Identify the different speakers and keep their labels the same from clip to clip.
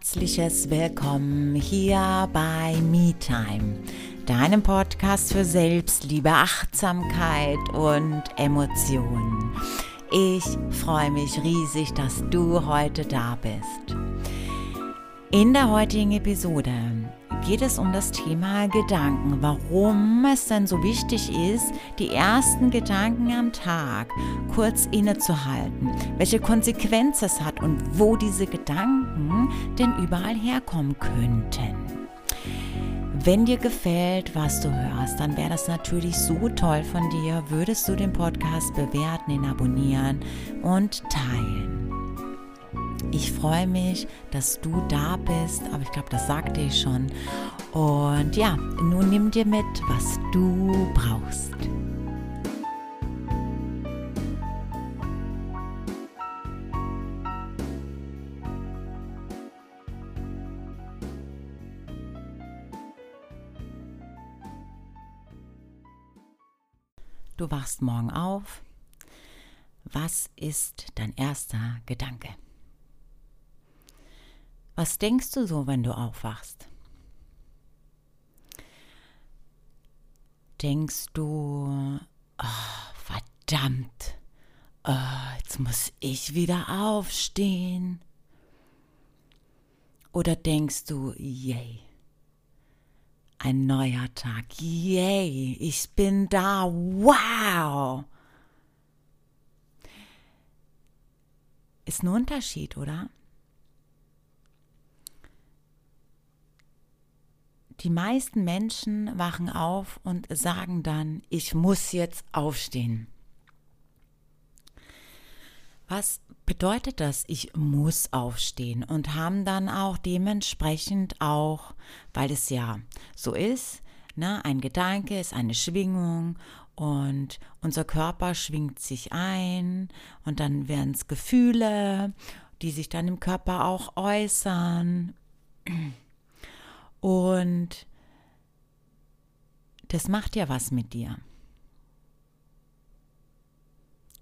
Speaker 1: herzliches Willkommen hier bei MeTime, deinem Podcast für Selbstliebe, Achtsamkeit und Emotionen. Ich freue mich riesig, dass du heute da bist. In der heutigen Episode geht es um das Thema Gedanken, warum es denn so wichtig ist, die ersten Gedanken am Tag kurz innezuhalten, welche Konsequenzen es hat und wo diese Gedanken denn überall herkommen könnten. Wenn dir gefällt, was du hörst, dann wäre das natürlich so toll von dir, würdest du den Podcast bewerten, ihn abonnieren und teilen. Ich freue mich, dass du da bist, aber ich glaube, das sagte ich schon. Und ja, nun nimm dir mit, was du brauchst. Du wachst morgen auf. Was ist dein erster Gedanke? Was denkst du so, wenn du aufwachst? Denkst du, oh, verdammt, oh, jetzt muss ich wieder aufstehen? Oder denkst du, yay, ein neuer Tag, yay, ich bin da, wow. Ist ein Unterschied, oder? Die meisten Menschen wachen auf und sagen dann, ich muss jetzt aufstehen. Was bedeutet das, ich muss aufstehen und haben dann auch dementsprechend auch, weil es ja so ist, ne, ein Gedanke ist eine Schwingung und unser Körper schwingt sich ein und dann werden es Gefühle, die sich dann im Körper auch äußern. Und das macht ja was mit dir.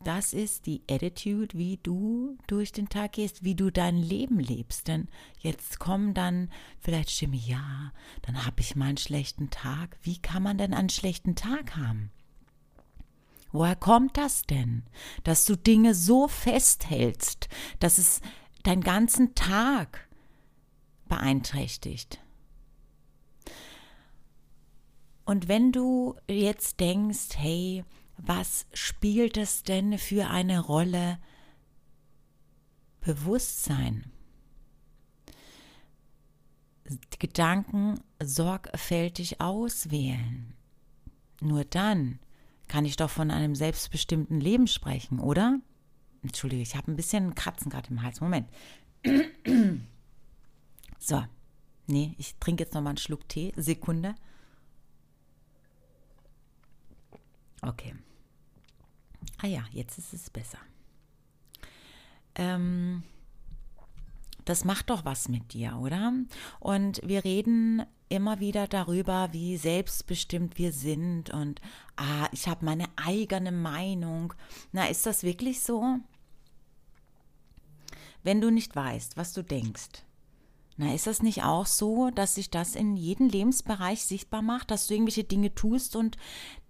Speaker 1: Das ist die Attitude, wie du durch den Tag gehst, wie du dein Leben lebst. Denn jetzt kommen dann vielleicht Stimme, ja, dann habe ich mal einen schlechten Tag. Wie kann man denn einen schlechten Tag haben? Woher kommt das denn, dass du Dinge so festhältst, dass es deinen ganzen Tag beeinträchtigt? Und wenn du jetzt denkst, hey, was spielt es denn für eine Rolle Bewusstsein? Gedanken sorgfältig auswählen. Nur dann kann ich doch von einem selbstbestimmten Leben sprechen, oder? Entschuldige, ich habe ein bisschen Kratzen gerade im Hals. Moment. So. Nee, ich trinke jetzt nochmal einen Schluck Tee. Sekunde. Okay. Ah ja, jetzt ist es besser. Ähm, das macht doch was mit dir, oder? Und wir reden immer wieder darüber, wie selbstbestimmt wir sind und ah, ich habe meine eigene Meinung. Na, ist das wirklich so? Wenn du nicht weißt, was du denkst, na, ist das nicht auch so, dass sich das in jedem Lebensbereich sichtbar macht, dass du irgendwelche Dinge tust und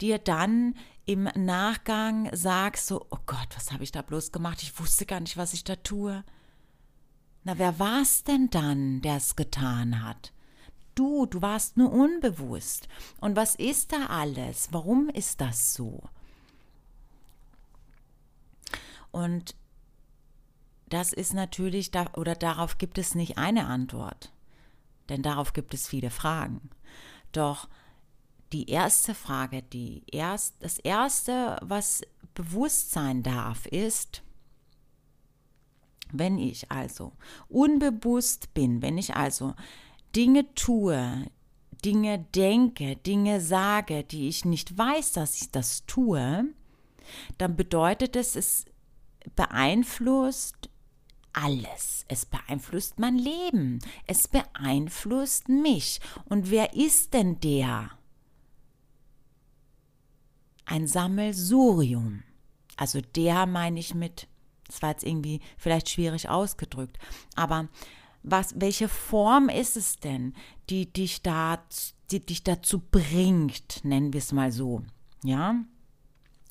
Speaker 1: dir dann im Nachgang sagst, so, oh Gott, was habe ich da bloß gemacht? Ich wusste gar nicht, was ich da tue. Na, wer war es denn dann, der es getan hat? Du, du warst nur unbewusst. Und was ist da alles? Warum ist das so? Und das ist natürlich, da, oder darauf gibt es nicht eine Antwort, denn darauf gibt es viele Fragen. Doch die erste Frage, die erst, das erste, was bewusst sein darf, ist, wenn ich also unbewusst bin, wenn ich also Dinge tue, Dinge denke, Dinge sage, die ich nicht weiß, dass ich das tue, dann bedeutet es, es beeinflusst alles. Es beeinflusst mein Leben. Es beeinflusst mich. Und wer ist denn der? Ein Sammelsurium. Also der meine ich mit, das war jetzt irgendwie vielleicht schwierig ausgedrückt, aber was, welche Form ist es denn, die dich, da, die dich dazu bringt, nennen wir es mal so, ja?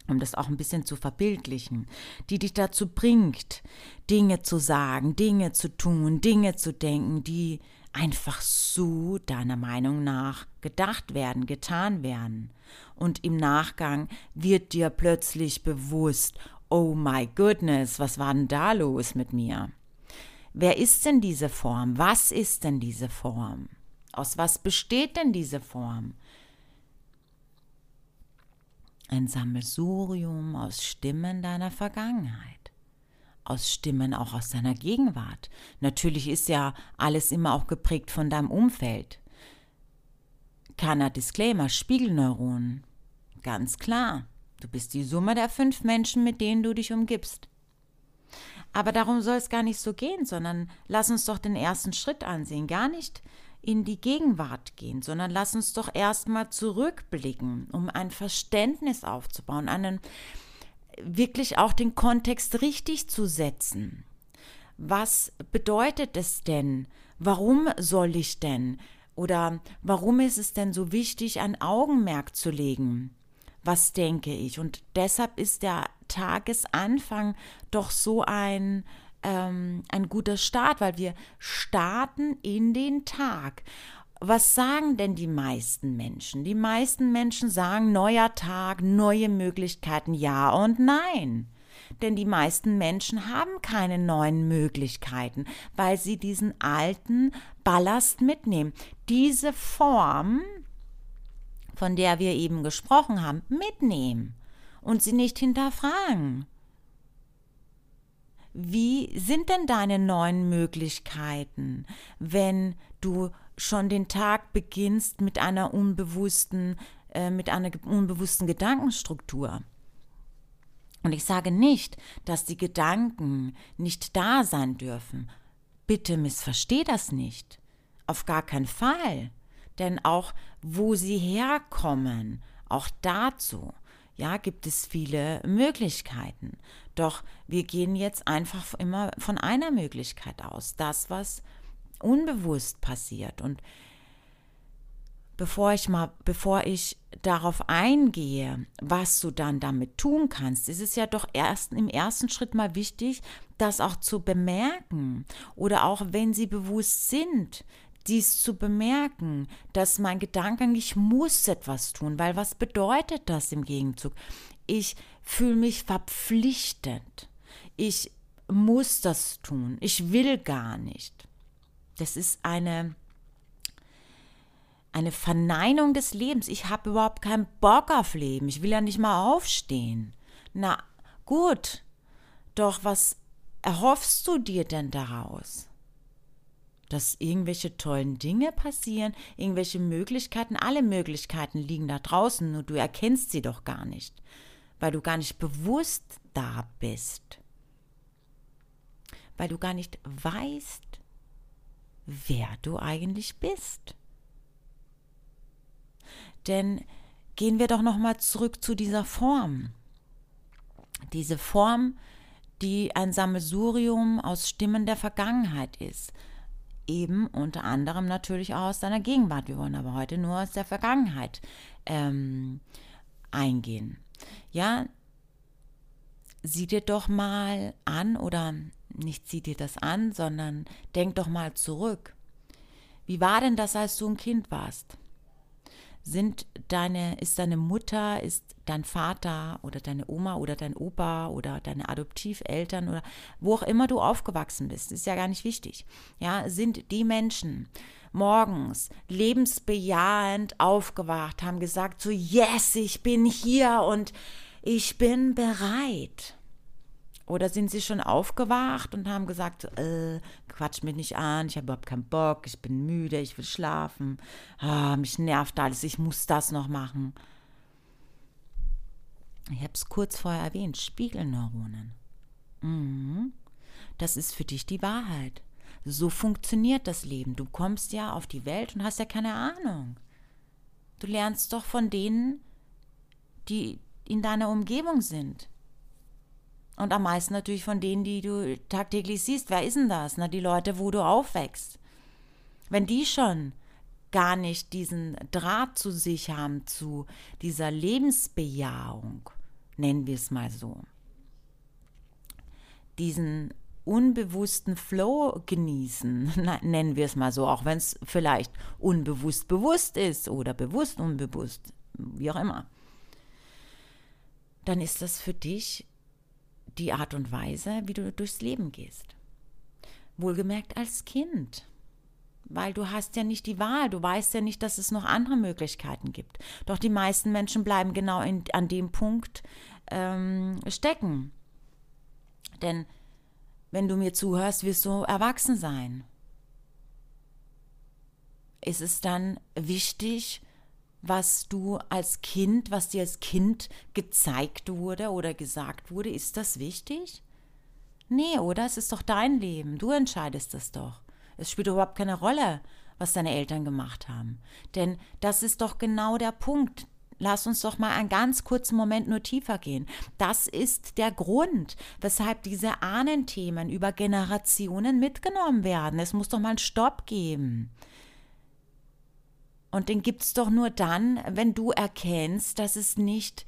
Speaker 1: Um das auch ein bisschen zu verbildlichen, die dich dazu bringt, Dinge zu sagen, Dinge zu tun, Dinge zu denken, die einfach so deiner Meinung nach gedacht werden, getan werden. Und im Nachgang wird dir plötzlich bewusst, oh my goodness, was war denn da los mit mir? Wer ist denn diese Form? Was ist denn diese Form? Aus was besteht denn diese Form? Ein Sammelsurium aus Stimmen deiner Vergangenheit, aus Stimmen auch aus deiner Gegenwart. Natürlich ist ja alles immer auch geprägt von deinem Umfeld. Keiner Disclaimer, Spiegelneuronen. Ganz klar, du bist die Summe der fünf Menschen, mit denen du dich umgibst. Aber darum soll es gar nicht so gehen, sondern lass uns doch den ersten Schritt ansehen. Gar nicht in die Gegenwart gehen, sondern lass uns doch erstmal zurückblicken, um ein Verständnis aufzubauen, einen wirklich auch den Kontext richtig zu setzen. Was bedeutet es denn? Warum soll ich denn? Oder warum ist es denn so wichtig, ein Augenmerk zu legen? Was denke ich? Und deshalb ist der Tagesanfang doch so ein, ähm, ein guter Start, weil wir starten in den Tag. Was sagen denn die meisten Menschen? Die meisten Menschen sagen neuer Tag, neue Möglichkeiten, ja und nein. Denn die meisten Menschen haben keine neuen Möglichkeiten, weil sie diesen alten Ballast mitnehmen. Diese Form, von der wir eben gesprochen haben, mitnehmen und sie nicht hinterfragen. Wie sind denn deine neuen Möglichkeiten, wenn du schon den Tag beginnst mit einer unbewussten, äh, mit einer unbewussten Gedankenstruktur? Und ich sage nicht, dass die Gedanken nicht da sein dürfen. Bitte missversteh das nicht. Auf gar keinen Fall. Denn auch wo sie herkommen, auch dazu ja, gibt es viele Möglichkeiten. Doch wir gehen jetzt einfach immer von einer Möglichkeit aus, das, was unbewusst passiert. Und bevor ich mal, bevor ich darauf eingehe, was du dann damit tun kannst, ist es ja doch erst im ersten Schritt mal wichtig, das auch zu bemerken. Oder auch wenn sie bewusst sind, dies zu bemerken, dass mein Gedanke, ich muss etwas tun, weil was bedeutet das im Gegenzug? Ich fühle mich verpflichtet. Ich muss das tun. Ich will gar nicht. Das ist eine, eine Verneinung des Lebens. Ich habe überhaupt keinen Bock auf Leben. Ich will ja nicht mal aufstehen. Na gut, doch was erhoffst du dir denn daraus? Dass irgendwelche tollen Dinge passieren, irgendwelche Möglichkeiten, alle Möglichkeiten liegen da draußen, nur du erkennst sie doch gar nicht, weil du gar nicht bewusst da bist, weil du gar nicht weißt, wer du eigentlich bist. Denn gehen wir doch noch mal zurück zu dieser Form. Diese Form, die ein Sammelsurium aus Stimmen der Vergangenheit ist eben unter anderem natürlich auch aus deiner Gegenwart. Wir wollen aber heute nur aus der Vergangenheit ähm, eingehen. Ja, sieh dir doch mal an oder nicht sieh dir das an, sondern denk doch mal zurück. Wie war denn das, als du ein Kind warst? Sind deine, ist deine Mutter, ist dein Vater oder deine Oma oder dein Opa oder deine Adoptiveltern oder wo auch immer du aufgewachsen bist, ist ja gar nicht wichtig. Ja, sind die Menschen morgens lebensbejahend aufgewacht, haben gesagt so, yes, ich bin hier und ich bin bereit. Oder sind sie schon aufgewacht und haben gesagt, äh, quatsch mich nicht an, ich habe überhaupt keinen Bock, ich bin müde, ich will schlafen, ah, mich nervt alles, ich muss das noch machen. Ich habe es kurz vorher erwähnt, Spiegelneuronen. Mhm. Das ist für dich die Wahrheit. So funktioniert das Leben. Du kommst ja auf die Welt und hast ja keine Ahnung. Du lernst doch von denen, die in deiner Umgebung sind. Und am meisten natürlich von denen, die du tagtäglich siehst. Wer ist denn das? Na, die Leute, wo du aufwächst. Wenn die schon gar nicht diesen Draht zu sich haben, zu dieser Lebensbejahung, nennen wir es mal so, diesen unbewussten Flow genießen, nennen wir es mal so, auch wenn es vielleicht unbewusst bewusst ist oder bewusst unbewusst, wie auch immer, dann ist das für dich die Art und Weise, wie du durchs Leben gehst. Wohlgemerkt als Kind weil du hast ja nicht die Wahl, du weißt ja nicht, dass es noch andere Möglichkeiten gibt. Doch die meisten Menschen bleiben genau in, an dem Punkt ähm, stecken. Denn wenn du mir zuhörst, wirst du erwachsen sein. Ist es dann wichtig, was du als Kind, was dir als Kind gezeigt wurde oder gesagt wurde, ist das wichtig? Nee, oder? Es ist doch dein Leben. Du entscheidest es doch. Es spielt überhaupt keine Rolle, was deine Eltern gemacht haben. Denn das ist doch genau der Punkt. Lass uns doch mal einen ganz kurzen Moment nur tiefer gehen. Das ist der Grund, weshalb diese Ahnenthemen über Generationen mitgenommen werden. Es muss doch mal einen Stopp geben. Und den gibt es doch nur dann, wenn du erkennst, dass es nicht,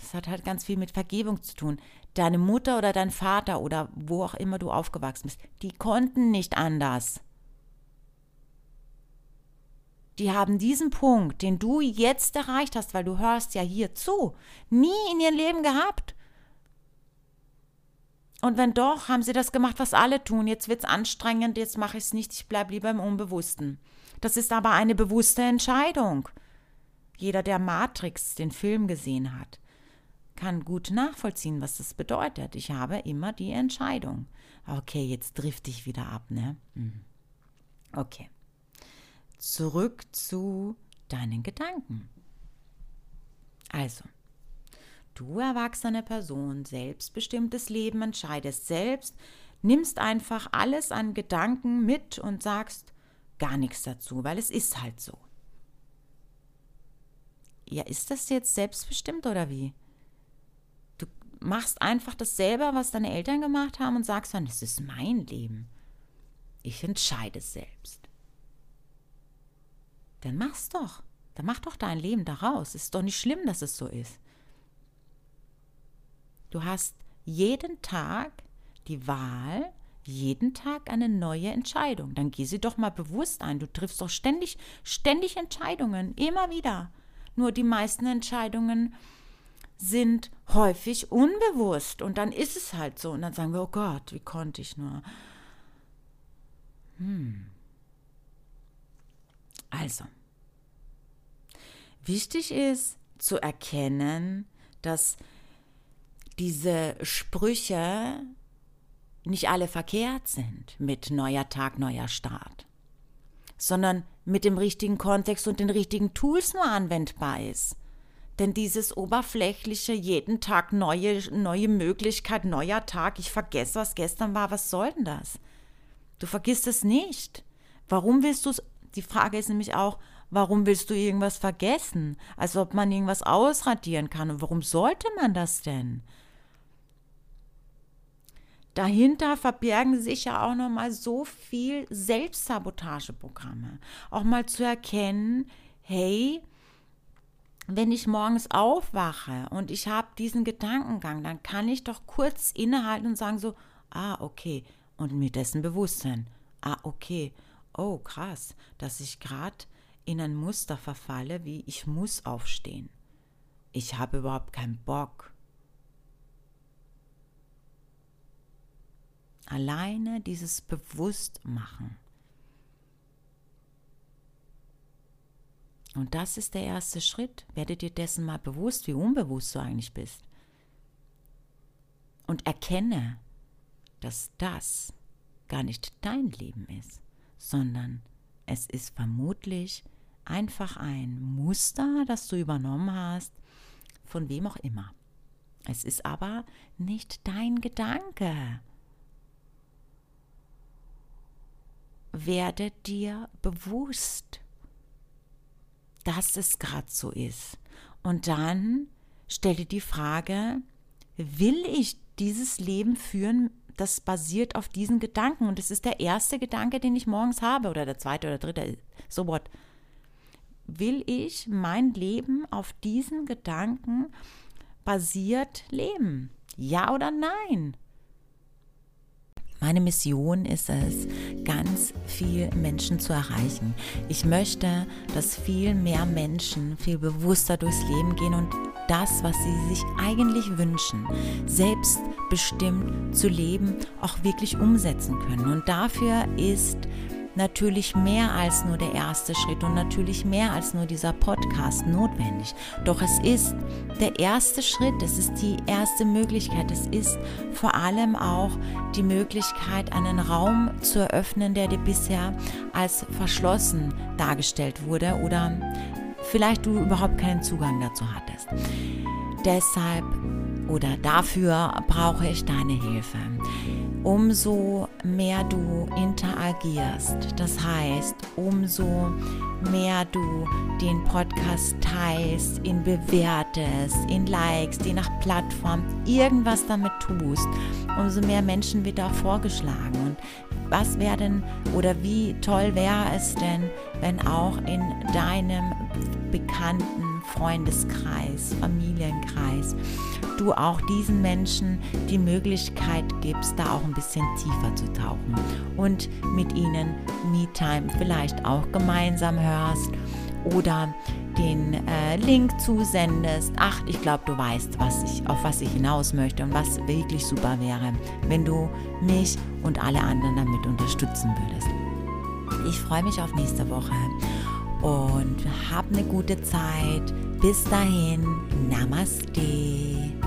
Speaker 1: das hat halt ganz viel mit Vergebung zu tun, deine Mutter oder dein Vater oder wo auch immer du aufgewachsen bist, die konnten nicht anders. Die haben diesen Punkt, den du jetzt erreicht hast, weil du hörst ja hier zu, nie in ihrem Leben gehabt. Und wenn doch, haben sie das gemacht, was alle tun. Jetzt wird es anstrengend, jetzt mache ich es nicht, ich bleibe lieber im Unbewussten. Das ist aber eine bewusste Entscheidung. Jeder, der Matrix, den Film gesehen hat, kann gut nachvollziehen, was das bedeutet. Ich habe immer die Entscheidung. Okay, jetzt drift ich wieder ab, ne? Mhm. Okay. Zurück zu deinen Gedanken. Also, du erwachsene Person, selbstbestimmtes Leben entscheidest selbst, nimmst einfach alles an Gedanken mit und sagst gar nichts dazu, weil es ist halt so. Ja, ist das jetzt selbstbestimmt oder wie? machst einfach dasselbe, was deine Eltern gemacht haben und sagst dann, das ist mein Leben. Ich entscheide selbst. Dann mach's doch. Dann mach doch dein Leben daraus. Es ist doch nicht schlimm, dass es so ist. Du hast jeden Tag die Wahl, jeden Tag eine neue Entscheidung. Dann geh sie doch mal bewusst ein. Du triffst doch ständig, ständig Entscheidungen, immer wieder. Nur die meisten Entscheidungen sind häufig unbewusst und dann ist es halt so und dann sagen wir, oh Gott, wie konnte ich nur. Hm. Also, wichtig ist zu erkennen, dass diese Sprüche nicht alle verkehrt sind mit neuer Tag, neuer Start, sondern mit dem richtigen Kontext und den richtigen Tools nur anwendbar ist. Denn dieses oberflächliche, jeden Tag neue, neue Möglichkeit, neuer Tag, ich vergesse, was gestern war, was soll denn das? Du vergisst es nicht. Warum willst du es? Die Frage ist nämlich auch, warum willst du irgendwas vergessen? Als ob man irgendwas ausradieren kann. Und warum sollte man das denn? Dahinter verbergen sich ja auch noch mal so viel Selbstsabotageprogramme. Auch mal zu erkennen, hey, wenn ich morgens aufwache und ich habe diesen Gedankengang, dann kann ich doch kurz innehalten und sagen so, ah, okay, und mit dessen Bewusstsein, ah, okay, oh, krass, dass ich gerade in ein Muster verfalle, wie ich muss aufstehen. Ich habe überhaupt keinen Bock. Alleine dieses Bewusstmachen Und das ist der erste Schritt. Werde dir dessen mal bewusst, wie unbewusst du eigentlich bist. Und erkenne, dass das gar nicht dein Leben ist, sondern es ist vermutlich einfach ein Muster, das du übernommen hast, von wem auch immer. Es ist aber nicht dein Gedanke. Werde dir bewusst, dass es gerade so ist. Und dann stell dir die Frage, will ich dieses Leben führen, das basiert auf diesen Gedanken. Und es ist der erste Gedanke, den ich morgens habe, oder der zweite oder dritte, so what. Will ich mein Leben auf diesen Gedanken basiert leben? Ja oder nein? Meine Mission ist es, ganz viel Menschen zu erreichen. Ich möchte, dass viel mehr Menschen viel bewusster durchs Leben gehen und das, was sie sich eigentlich wünschen, selbstbestimmt zu leben, auch wirklich umsetzen können. Und dafür ist natürlich mehr als nur der erste Schritt und natürlich mehr als nur dieser Podcast notwendig. Doch es ist der erste Schritt, es ist die erste Möglichkeit, es ist vor allem auch die Möglichkeit, einen Raum zu eröffnen, der dir bisher als verschlossen dargestellt wurde oder vielleicht du überhaupt keinen Zugang dazu hattest. Deshalb oder dafür brauche ich deine Hilfe umso mehr du interagierst. Das heißt, umso mehr du den Podcast teilst, ihn bewertest, ihn likest, ihn nach Plattform, irgendwas damit tust, umso mehr Menschen wird auch vorgeschlagen. Und was wäre denn oder wie toll wäre es denn, wenn auch in deinem bekannten Freundeskreis, Familienkreis, du auch diesen Menschen die Möglichkeit gibst, da auch ein bisschen tiefer zu tauchen und mit ihnen Me-Time vielleicht auch gemeinsam hörst oder den äh, Link zusendest. Ach, ich glaube, du weißt, was ich, auf was ich hinaus möchte und was wirklich super wäre, wenn du mich und alle anderen damit unterstützen würdest. Ich freue mich auf nächste Woche und hab eine gute Zeit. Bis dahin, Namaste.